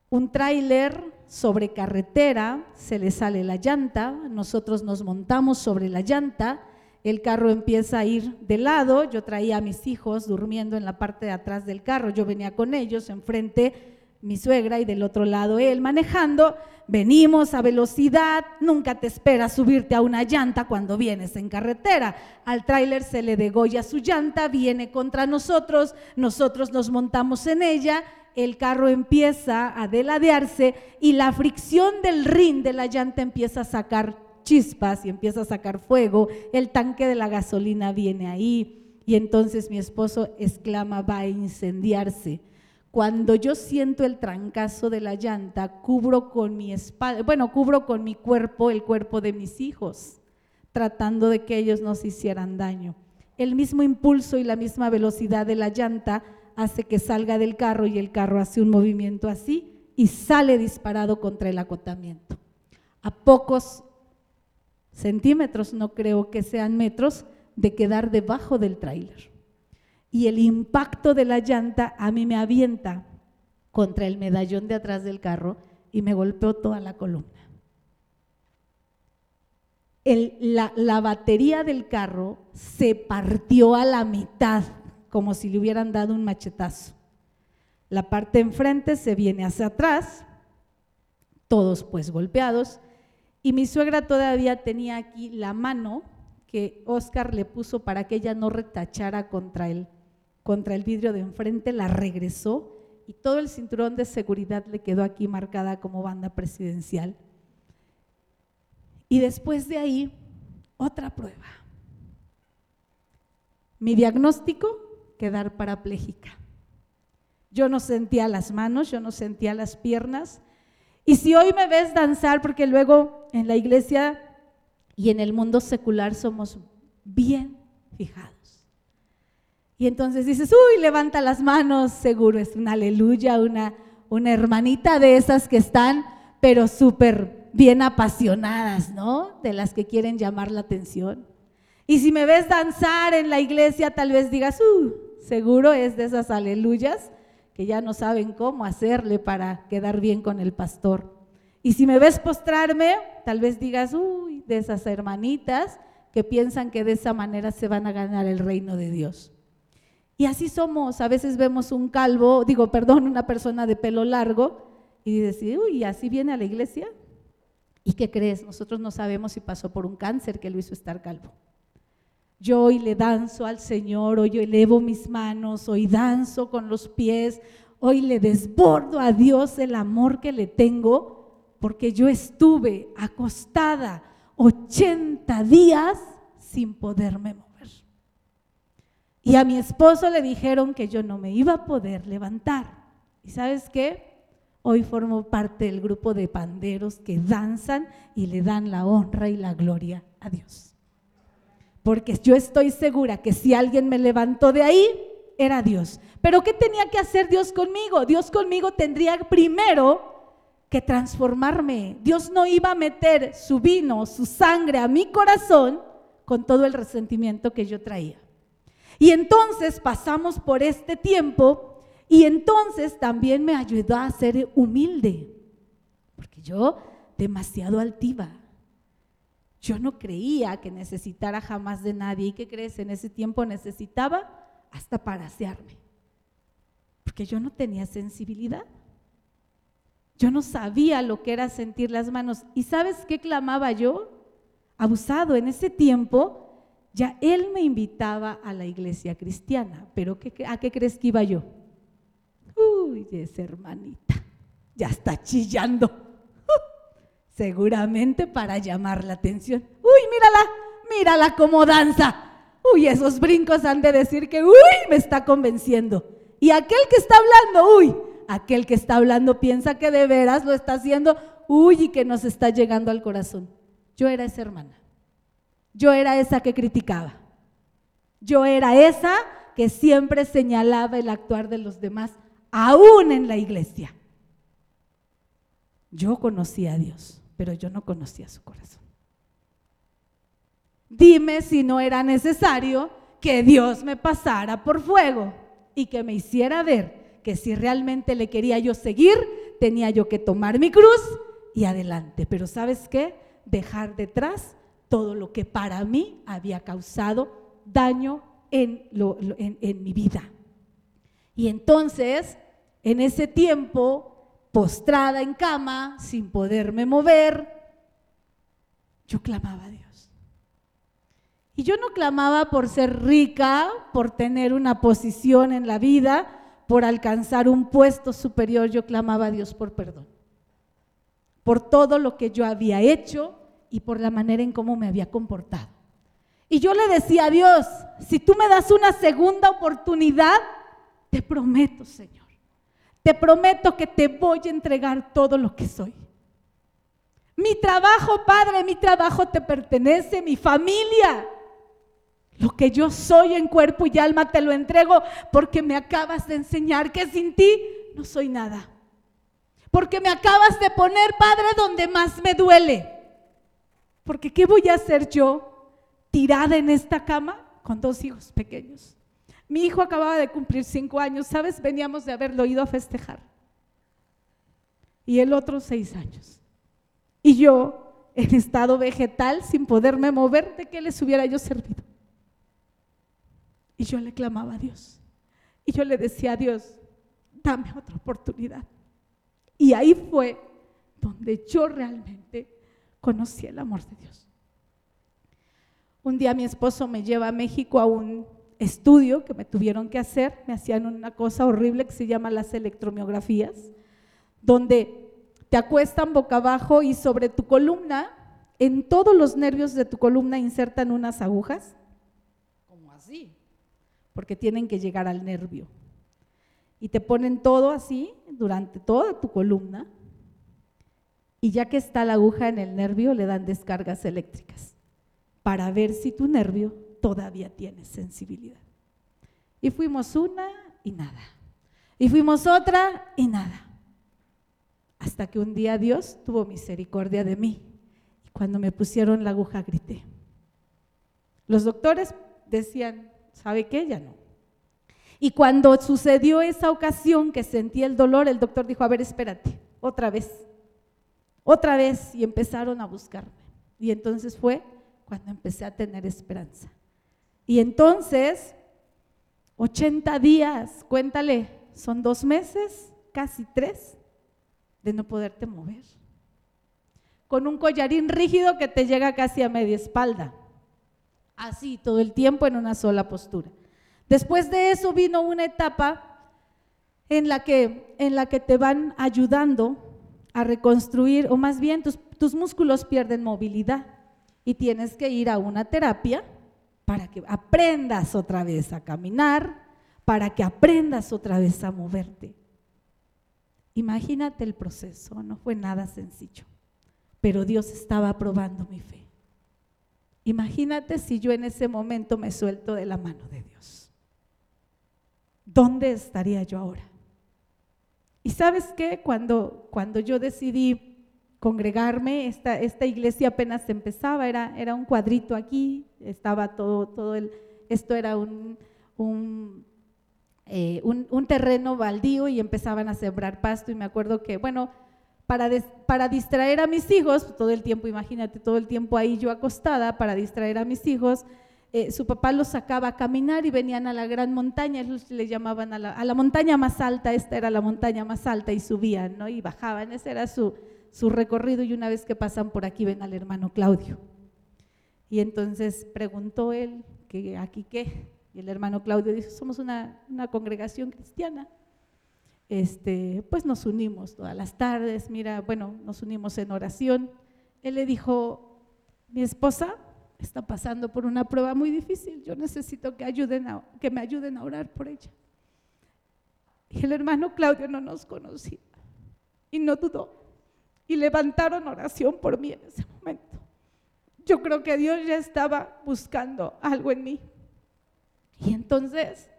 un tráiler sobre carretera, se le sale la llanta, nosotros nos montamos sobre la llanta, el carro empieza a ir de lado, yo traía a mis hijos durmiendo en la parte de atrás del carro, yo venía con ellos, enfrente mi suegra y del otro lado él manejando, venimos a velocidad, nunca te esperas subirte a una llanta cuando vienes en carretera. Al tráiler se le degolla su llanta, viene contra nosotros, nosotros nos montamos en ella, el carro empieza a deladearse y la fricción del rin de la llanta empieza a sacar chispas y empieza a sacar fuego, el tanque de la gasolina viene ahí y entonces mi esposo exclama, va a incendiarse. Cuando yo siento el trancazo de la llanta, cubro con mi espalda, bueno, cubro con mi cuerpo el cuerpo de mis hijos, tratando de que ellos no se hicieran daño. El mismo impulso y la misma velocidad de la llanta hace que salga del carro y el carro hace un movimiento así y sale disparado contra el acotamiento. A pocos centímetros, no creo que sean metros, de quedar debajo del tráiler y el impacto de la llanta a mí me avienta contra el medallón de atrás del carro y me golpeó toda la columna. la, batería del carro se partió a la mitad, como si le hubieran dado un machetazo. La parte enfrente se viene hacia atrás, todos pues golpeados, y mi suegra todavía tenía aquí la mano que Oscar le puso para que ella no retachara contra él contra el vidrio de enfrente, la regresó y todo el cinturón de seguridad le quedó aquí marcada como banda presidencial. Y después de ahí, otra prueba. Mi diagnóstico, quedar parapléjica. Yo no sentía las manos, yo no sentía las piernas. Y si hoy me ves danzar, porque luego en la iglesia y en el mundo secular somos bien fijados. Y entonces dices, uy, levanta las manos, seguro es una aleluya, una, hermanita de esas que están, pero súper bien apasionadas, ¿no? De las que quieren llamar la atención. Y si me ves danzar en la iglesia, tal vez digas, uy, seguro es de esas aleluyas que ya no saben cómo hacerle para quedar bien con el pastor. Y si me ves postrarme, tal vez digas, uy, de esas hermanitas que piensan que de esa manera se van a ganar el reino de Dios. Y así somos. A veces vemos un calvo, digo, perdón, una persona de pelo largo y dices, uy, así viene a la iglesia. ¿Y qué crees? Nosotros no sabemos si pasó por un cáncer que lo hizo estar calvo. Yo hoy le danzo al Señor, hoy elevo mis manos, hoy danzo con los pies, hoy le desbordo a Dios el amor que le tengo, porque yo estuve acostada 80 días sin poderme mover. Y a mi esposo le dijeron que yo no me iba a poder levantar. ¿Y sabes qué? Hoy formo parte del grupo de panderos que danzan y le dan la honra y la gloria a Dios. Porque yo estoy segura que si alguien me levantó de ahí, era Dios. Pero ¿qué tenía que hacer Dios conmigo? Dios conmigo tendría primero que transformarme. Dios no iba a meter su vino, su sangre a mi corazón con todo el resentimiento que yo traía. Y entonces pasamos por este tiempo y entonces también me ayudó a ser humilde, porque yo demasiado altiva. Yo no creía que necesitara jamás de nadie. ¿Y qué crees? En ese tiempo necesitaba hasta para asearme, porque yo no tenía sensibilidad. Yo no sabía lo que era sentir las manos. ¿Y sabes qué clamaba yo? Abusado. En ese tiempo, ya él me invitaba a la iglesia cristiana. ¿Pero a qué crees que iba yo? Uy, esa hermanita, ya está chillando. [LAUGHS] seguramente para llamar la atención. Uy, mírala, mírala cómo danza. Uy, esos brincos han de decir que, uy, me está convenciendo. Y aquel que está hablando, uy, aquel que está hablando piensa que de veras lo está haciendo, uy, y que nos está llegando al corazón. Yo era esa hermana. Yo era esa que criticaba. Yo era esa que siempre señalaba el actuar de los demás, aún en la iglesia. Yo conocía a Dios, pero yo no conocía su corazón. Dime si no era necesario que Dios me pasara por fuego y que me hiciera ver que si realmente le quería yo seguir, tenía yo que tomar mi cruz y adelante. Pero ¿sabes qué? Dejar detrás todo lo que para mí había causado daño en, mi vida. Y entonces, en ese tiempo, postrada en cama, sin poderme mover, yo clamaba a Dios. Y yo no clamaba por ser rica, por tener una posición en la vida, por alcanzar un puesto superior, yo clamaba a Dios por perdón. Por todo lo que yo había hecho y por la manera en cómo me había comportado. Y yo le decía a Dios, si tú me das una segunda oportunidad, te prometo, Señor, te prometo que te voy a entregar todo lo que soy. Mi trabajo, Padre, mi trabajo te pertenece, mi familia, lo que yo soy en cuerpo y alma te lo entrego porque me acabas de enseñar que sin ti no soy nada. Porque me acabas de poner, Padre, donde más me duele. Porque ¿qué voy a hacer yo tirada en esta cama con dos hijos pequeños? Mi hijo acababa de cumplir cinco años, ¿sabes? Veníamos de haberlo ido a festejar. Y el otro seis años. Y yo en estado vegetal, sin poderme mover, ¿de qué les hubiera yo servido? Y yo le clamaba a Dios. Y yo le decía a Dios, dame otra oportunidad. Y ahí fue donde yo realmente conocí el amor de Dios. Un día mi esposo me lleva a México a un estudio que me tuvieron que hacer, me hacían una cosa horrible que se llama las electromiografías, donde te acuestan boca abajo y sobre tu columna, en todos los nervios de tu columna insertan unas agujas, como así, porque tienen que llegar al nervio. Y te ponen todo así durante toda tu columna y ya que está la aguja en el nervio le dan descargas eléctricas para ver si tu nervio todavía tiene sensibilidad. Y fuimos una y nada. Y fuimos otra y nada. Hasta que un día Dios tuvo misericordia de mí. Y cuando me pusieron la aguja grité. Los doctores decían, ¿Sabe qué? Ya no. Y cuando sucedió esa ocasión que sentí el dolor, el doctor dijo, a ver, espérate, otra vez, otra vez, y empezaron a buscarme. Y entonces fue cuando empecé a tener esperanza. Y entonces, 80 días, cuéntale, son dos meses, casi tres, de no poderte mover. Con un collarín rígido que te llega casi a media espalda así todo el tiempo en una sola postura. Después de eso vino una etapa en la que, en la que te van ayudando a reconstruir, o más bien tus, tus músculos pierden movilidad y tienes que ir a una terapia para que aprendas otra vez a caminar, para que aprendas otra vez a moverte. Imagínate el proceso, no fue nada sencillo, pero Dios estaba probando mi fe. Imagínate si yo en ese momento me suelto de la mano de Dios. ¿Dónde estaría yo ahora? Y sabes qué, cuando, cuando yo decidí congregarme, esta, esta iglesia apenas empezaba, era, era un cuadrito aquí, estaba todo, todo el, esto era un, un, eh, un terreno baldío y empezaban a sembrar pasto. Y me acuerdo que, bueno, para, distraer a mis hijos, todo el tiempo, imagínate, todo el tiempo ahí yo acostada, para distraer a mis hijos, eh, su papá los sacaba a caminar y venían a la gran montaña, ellos le llamaban a la, montaña más alta, esta era la montaña más alta y subían, ¿no? Y bajaban, ese era su, su recorrido y una vez que pasan por aquí ven al hermano Claudio. Y entonces preguntó él, que aquí qué? Y el hermano Claudio dijo, somos una, una congregación cristiana. Este, pues nos unimos todas las tardes, mira, bueno, nos unimos en oración. Él le dijo, mi esposa está pasando por una prueba muy difícil, yo necesito que, ayuden que me ayuden a orar por ella. Y el hermano Claudio no nos conocía y no dudó. Y levantaron oración por mí en ese momento. Yo creo que Dios ya estaba buscando algo en mí. Y entonces,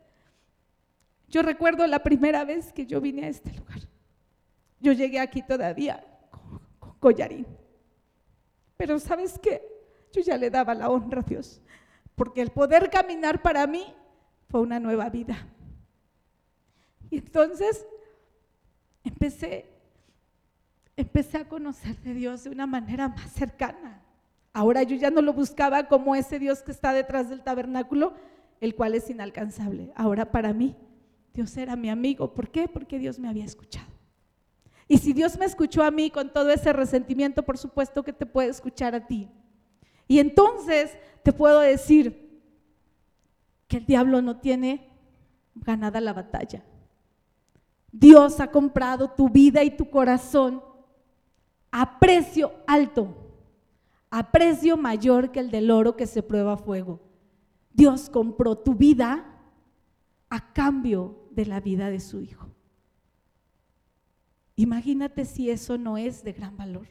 yo recuerdo la primera vez que yo vine a este lugar. Yo llegué aquí todavía con, collarín. Pero ¿sabes qué? Yo ya le daba la honra a Dios. Porque el poder caminar para mí fue una nueva vida. Y entonces empecé, empecé a conocer de Dios de una manera más cercana. Ahora yo ya no lo buscaba como ese Dios que está detrás del tabernáculo, el cual es inalcanzable. Ahora para mí, Dios era mi amigo. ¿Por qué? Porque Dios me había escuchado. Y si Dios me escuchó a mí con todo ese resentimiento, por supuesto que te puede escuchar a ti. Y entonces te puedo decir que el diablo no tiene ganada la batalla. Dios ha comprado tu vida y tu corazón a precio alto a precio mayor que el del oro que se prueba a fuego. Dios compró tu vida a cambio de la vida de su Hijo. Imagínate si eso no es de gran valor.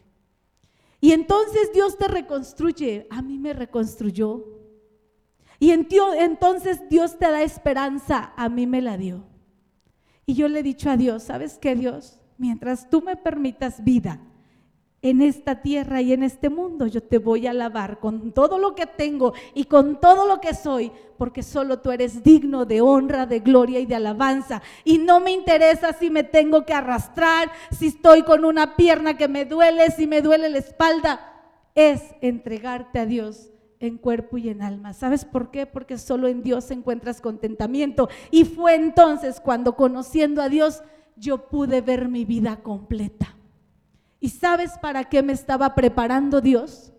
Y entonces Dios te reconstruye. A mí me reconstruyó. Y entonces Dios te da esperanza. A mí me la dio. Y yo le he dicho a Dios, ¿sabes qué Dios? Mientras tú me permitas vida, en esta tierra y en este mundo. Yo te voy a alabar con todo lo que tengo y con todo lo que soy, porque solo tú eres digno de honra, de gloria y de alabanza. Y no me interesa si me tengo que arrastrar, si estoy con una pierna que me duele, si me duele la espalda. Es entregarte a Dios en cuerpo y en alma. ¿Sabes por qué? Porque solo en Dios encuentras contentamiento. Y fue entonces cuando conociendo a Dios yo pude ver mi vida completa. ¿Y sabes para qué me estaba preparando Dios?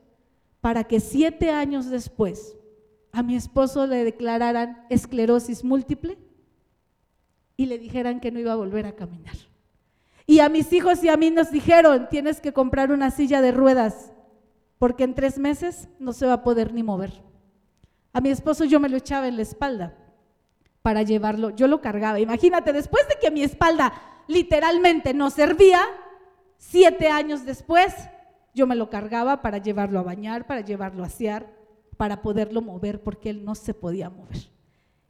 Para que siete años después a mi esposo le declararan esclerosis múltiple y le dijeran que no iba a volver a caminar. Y a mis hijos y a mí nos dijeron, tienes que comprar una silla de ruedas, porque en tres meses no se va a poder ni mover. A mi esposo yo me lo echaba en la espalda para llevarlo, yo lo cargaba. Imagínate, después de que mi espalda literalmente no servía, Siete años después, yo me lo cargaba para llevarlo a bañar, para llevarlo a asear, para poderlo mover, porque él no se podía mover.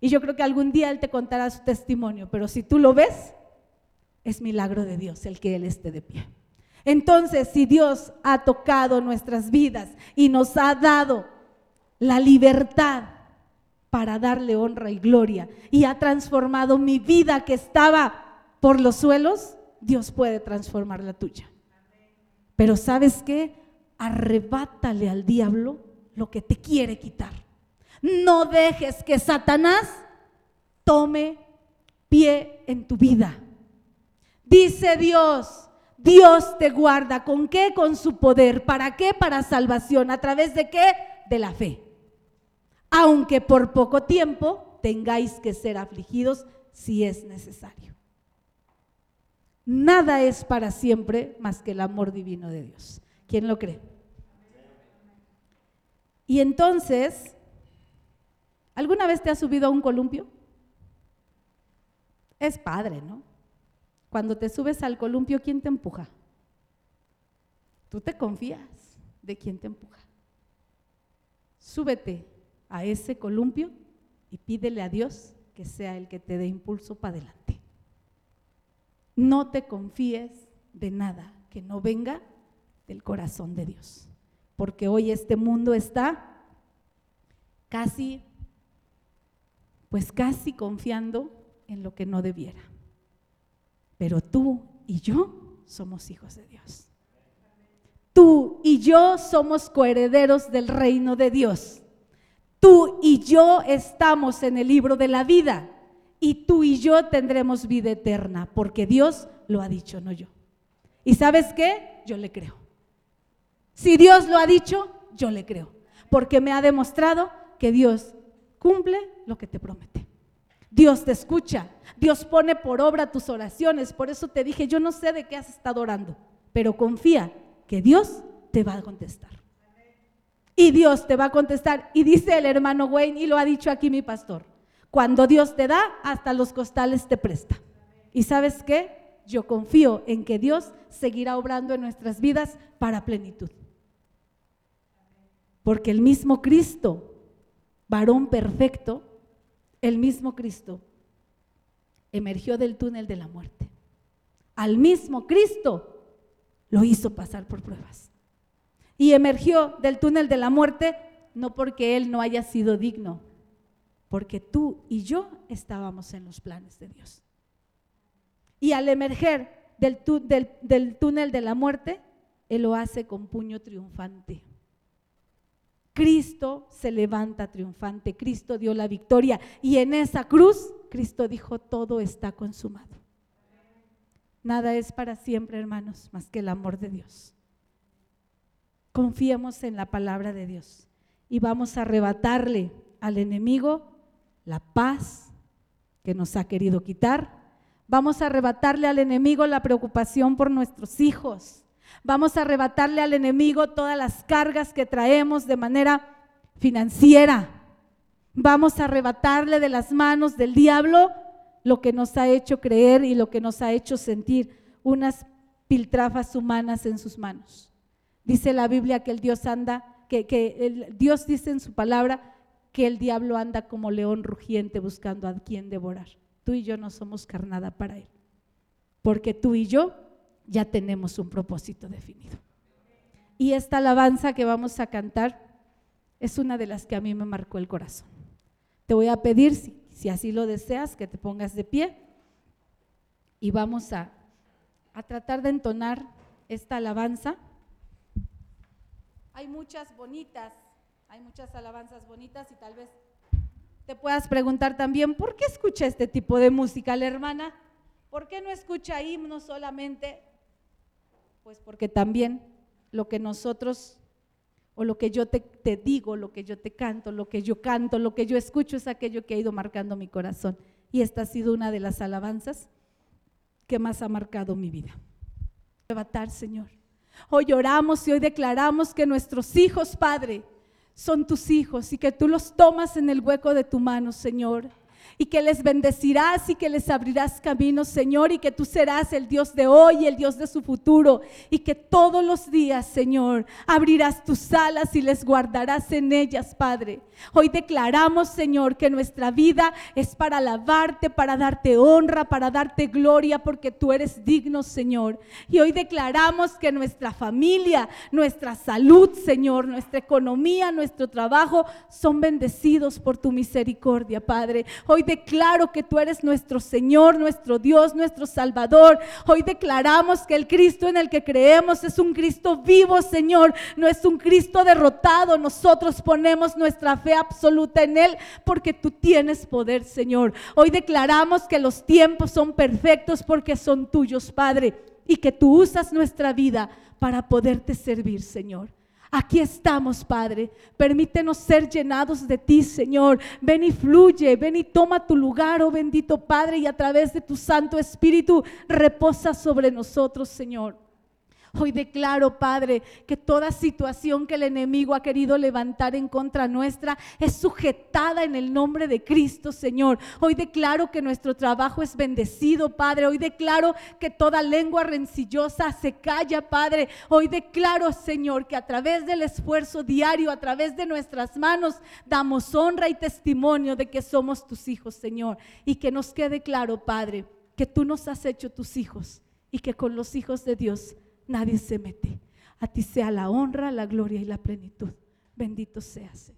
Y yo creo que algún día él te contará su testimonio, pero si tú lo ves, es milagro de Dios el que él esté de pie. Entonces, si Dios ha tocado nuestras vidas y nos ha dado la libertad para darle honra y gloria y ha transformado mi vida que estaba por los suelos, Dios puede transformar la tuya. Pero ¿sabes qué? Arrebátale al diablo lo que te quiere quitar. No dejes que Satanás tome pie en tu vida. Dice Dios, Dios te guarda. ¿Con qué? Con su poder. ¿Para qué? Para salvación. ¿A través de qué? De la fe. Aunque por poco tiempo tengáis que ser afligidos si es necesario. Nada es para siempre más que el amor divino de Dios. ¿Quién lo cree? Y entonces, ¿alguna vez te has subido a un columpio? Es padre, ¿no? Cuando te subes al columpio, ¿quién te empuja? Tú te confías de quién te empuja. Súbete a ese columpio y pídele a Dios que sea el que te dé impulso para adelante. No te confíes de nada que no venga del corazón de Dios, porque hoy este mundo está casi, pues casi confiando en lo que no debiera. Pero tú y yo somos hijos de Dios. Tú y yo somos coherederos del reino de Dios. Tú y yo estamos en el libro de la vida y tú y yo tendremos vida eterna, porque Dios lo ha dicho, no yo. ¿Y sabes qué? Yo le creo. Si Dios lo ha dicho, yo le creo, porque me ha demostrado que Dios cumple lo que te promete. Dios te escucha, Dios pone por obra tus oraciones. Por eso te dije, yo no sé de qué has estado orando, pero confía que Dios te va a contestar. Y Dios te va a contestar. Y dice el hermano Wayne, y lo ha dicho aquí mi pastor, cuando Dios te da, hasta los costales te presta. ¿Y sabes qué? Yo confío en que Dios seguirá obrando en nuestras vidas para plenitud. Porque el mismo Cristo, varón perfecto, el mismo Cristo emergió del túnel de la muerte. Al mismo Cristo lo hizo pasar por pruebas. Y emergió del túnel de la muerte no porque Él no haya sido digno, porque tú y yo estábamos en los planes de Dios. Y al emerger del, túnel de la muerte, Él lo hace con puño triunfante. Cristo se levanta triunfante, Cristo dio la victoria y en esa cruz Cristo dijo, todo está consumado. Nada es para siempre, hermanos, más que el amor de Dios. Confiemos en la palabra de Dios y vamos a arrebatarle al enemigo la paz que nos ha querido quitar. Vamos a arrebatarle al enemigo la preocupación por nuestros hijos. Vamos a arrebatarle al enemigo todas las cargas que traemos de manera financiera. Vamos a arrebatarle de las manos del diablo lo que nos ha hecho creer y lo que nos ha hecho sentir unas piltrafas humanas en sus manos. Dice la Biblia que el Dios anda, que, el Dios dice en su palabra que el diablo anda como león rugiente buscando a quien devorar. Tú y yo no somos carnada para él, porque tú y yo ya tenemos un propósito definido. Y esta alabanza que vamos a cantar es una de las que a mí me marcó el corazón. Te voy a pedir, si, así lo deseas, que te pongas de pie y vamos a, a tratar de entonar esta alabanza. Hay muchas bonitas, hay muchas alabanzas bonitas y tal vez te puedas preguntar también, ¿por qué escucha este tipo de música la hermana? ¿Por qué no escucha himnos solamente? Pues porque también lo que nosotros, o lo que yo te, digo, lo que yo te canto, lo que yo canto, lo que yo escucho es aquello que ha ido marcando mi corazón. Y esta ha sido una de las alabanzas que más ha marcado mi vida. Levantar, Señor. Hoy lloramos y hoy declaramos que nuestros hijos, Padre, son tus hijos y que tú los tomas en el hueco de tu mano, Señor y que les bendecirás y que les abrirás caminos, Señor, y que tú serás el Dios de hoy el Dios de su futuro, y que todos los días, Señor, abrirás tus alas y les guardarás en ellas, Padre. Hoy declaramos, Señor, que nuestra vida es para alabarte, para darte honra, para darte gloria, porque tú eres digno, Señor. Y hoy declaramos que nuestra familia, nuestra salud, Señor, nuestra economía, nuestro trabajo son bendecidos por tu misericordia, Padre. Hoy declaro que tú eres nuestro Señor, nuestro Dios, nuestro Salvador. Hoy declaramos que el Cristo en el que creemos es un Cristo vivo, Señor, no es un Cristo derrotado. Nosotros ponemos nuestra fe absoluta en Él porque tú tienes poder, Señor. Hoy declaramos que los tiempos son perfectos porque son tuyos, Padre, y que tú usas nuestra vida para poderte servir, Señor. Aquí estamos, Padre. Permítenos ser llenados de ti, Señor. Ven y fluye, ven y toma tu lugar, oh bendito Padre, y a través de tu Santo Espíritu reposa sobre nosotros, Señor. Hoy declaro, Padre, que toda situación que el enemigo ha querido levantar en contra nuestra es sujetada en el nombre de Cristo, Señor. Hoy declaro que nuestro trabajo es bendecido, Padre. Hoy declaro que toda lengua rencillosa se calla, Padre. Hoy declaro, Señor, que a través del esfuerzo diario, a través de nuestras manos, damos honra y testimonio de que somos tus hijos, Señor. Y que nos quede claro, Padre, que tú nos has hecho tus hijos y que con los hijos de Dios nadie se mete. A ti sea la honra, la gloria y la plenitud. Bendito seas.